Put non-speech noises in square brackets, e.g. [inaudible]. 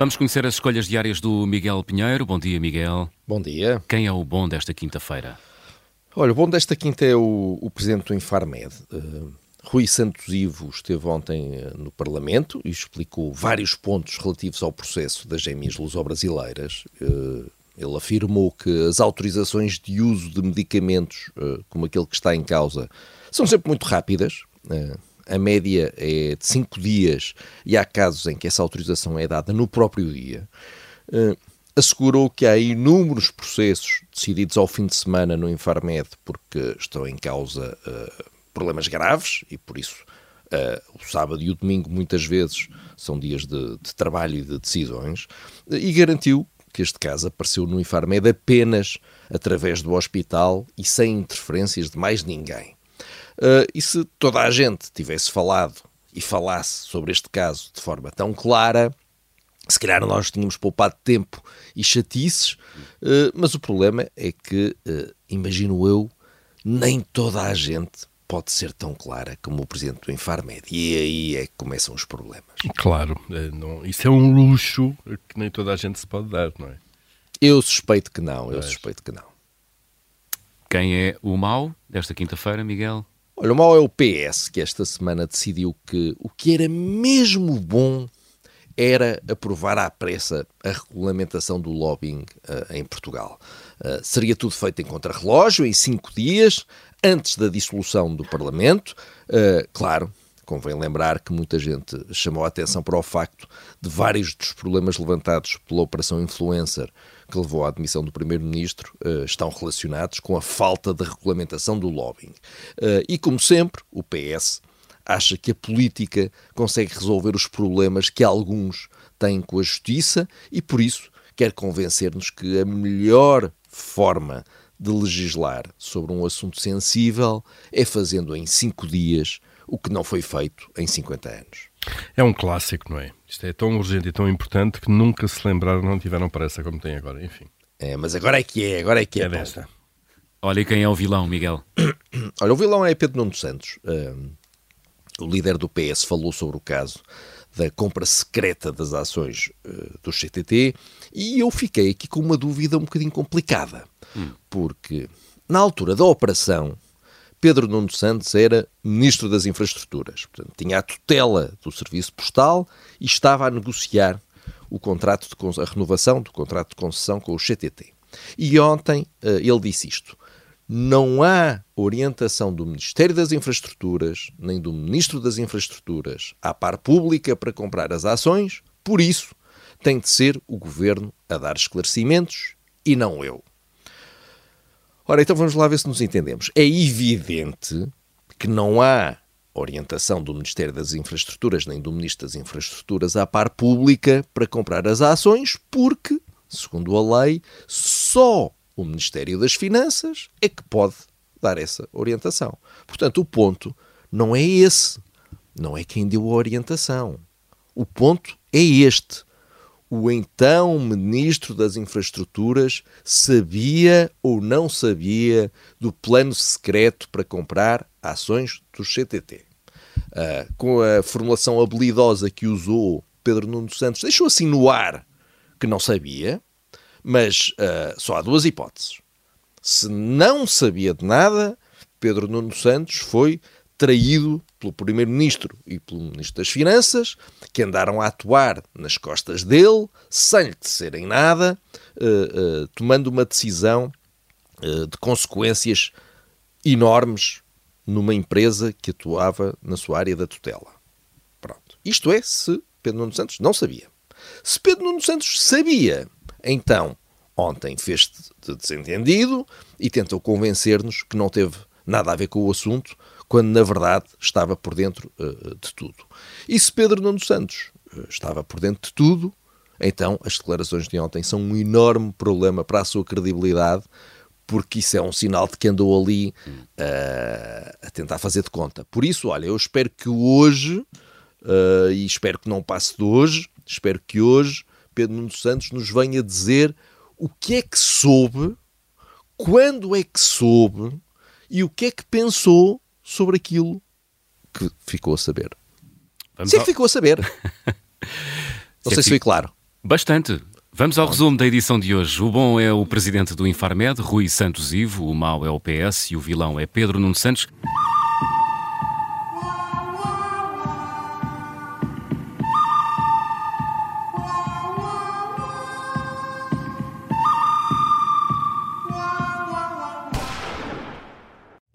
Vamos conhecer as escolhas diárias do Miguel Pinheiro. Bom dia, Miguel. Bom dia. Quem é o bom desta quinta-feira? Olha, o bom desta quinta é o, o presidente do Infarmed. Uh, Rui Santos Ivo esteve ontem uh, no Parlamento e explicou vários pontos relativos ao processo das gêmeas luso-brasileiras. Uh, ele afirmou que as autorizações de uso de medicamentos, como aquele que está em causa, são sempre muito rápidas a média é de 5 dias e há casos em que essa autorização é dada no próprio dia. Uh, assegurou que há inúmeros processos decididos ao fim de semana no Infarmed porque estão em causa uh, problemas graves e por isso uh, o sábado e o domingo muitas vezes são dias de, de trabalho e de decisões e garantiu que este caso apareceu no Infarmed apenas através do hospital e sem interferências de mais ninguém. Uh, e se toda a gente tivesse falado e falasse sobre este caso de forma tão clara, se calhar nós tínhamos poupado tempo e chatices, uh, mas o problema é que, uh, imagino eu, nem toda a gente pode ser tão clara como o presidente do Infarmed. E aí é que começam os problemas. Claro, não, isso é um luxo que nem toda a gente se pode dar, não é? Eu suspeito que não, eu suspeito que não. Quem é o mau desta quinta-feira, Miguel? Olha, o mau é o PS, que esta semana decidiu que o que era mesmo bom era aprovar à pressa a regulamentação do lobbying uh, em Portugal. Uh, seria tudo feito em contrarrelógio, em cinco dias, antes da dissolução do Parlamento. Uh, claro, convém lembrar que muita gente chamou a atenção para o facto de vários dos problemas levantados pela Operação Influencer que levou à admissão do Primeiro-Ministro uh, estão relacionados com a falta de regulamentação do lobbying. Uh, e, como sempre, o PS acha que a política consegue resolver os problemas que alguns têm com a justiça e, por isso, quer convencer-nos que a melhor forma de legislar sobre um assunto sensível é fazendo em cinco dias o que não foi feito em 50 anos. É um clássico, não é? Isto é tão urgente e tão importante que nunca se lembraram, não tiveram pressa como tem agora, enfim. É, mas agora é que é, agora é que é. É desta. Olha, quem é o vilão, Miguel? [clears throat] Olha, o vilão é Pedro Nuno Santos. Um, o líder do PS falou sobre o caso da compra secreta das ações uh, do CTT e eu fiquei aqui com uma dúvida um bocadinho complicada. Hum. Porque na altura da operação, Pedro Nuno Santos era Ministro das Infraestruturas. Portanto, tinha a tutela do Serviço Postal e estava a negociar o contrato de, a renovação do contrato de concessão com o CTT. E ontem uh, ele disse isto. Não há orientação do Ministério das Infraestruturas, nem do Ministro das Infraestruturas à par pública para comprar as ações, por isso tem de ser o Governo a dar esclarecimentos e não eu. Ora, então vamos lá ver se nos entendemos. É evidente que não há orientação do Ministério das Infraestruturas nem do Ministro das Infraestruturas à par pública para comprar as ações, porque, segundo a lei, só o Ministério das Finanças é que pode dar essa orientação. Portanto, o ponto não é esse. Não é quem deu a orientação. O ponto é este o então Ministro das Infraestruturas sabia ou não sabia do plano secreto para comprar ações do CTT. Uh, ah, com a formulação habilidosa que usou Pedro Nuno Santos, deixou assim no ar que não sabia, mas uh, só há duas hipóteses. Se não sabia de nada, Pedro Nuno Santos foi traído pelo Primeiro-Ministro e pelo Ministro das Finanças, que andaram a atuar nas costas dele, sem lhe disserem nada, uh, uh, tomando uma decisão uh, de consequências enormes numa empresa que atuava na sua área da tutela. Pronto. Isto é se Pedro Nuno Santos não sabia. Se Pedro Nuno Santos sabia, então, ontem fez de desentendido e tentou convencer-nos que não teve nada a ver com o assunto, quando na verdade estava por dentro uh, de tudo. E se Pedro Nuno Santos uh, estava por dentro de tudo, então as declarações de ontem são um enorme problema para a sua credibilidade, porque isso é um sinal de que andou ali uh, a tentar fazer de conta. Por isso, olha, eu espero que hoje, e espero que não passe de hoje, espero que hoje Pedro Nuno Santos nos venha dizer o que é que soube, quando é que soube e o que é que pensou sobre aquilo que ficou a saber. Vamos se é que ficou a saber. [laughs] Não sei se foi claro. Bastante. Vamos ao resumo da edição de hoje. O bom é o presidente do Infarmed, Rui Santos Ivo, o mau é o PS e o vilão é Pedro Nuno Santos.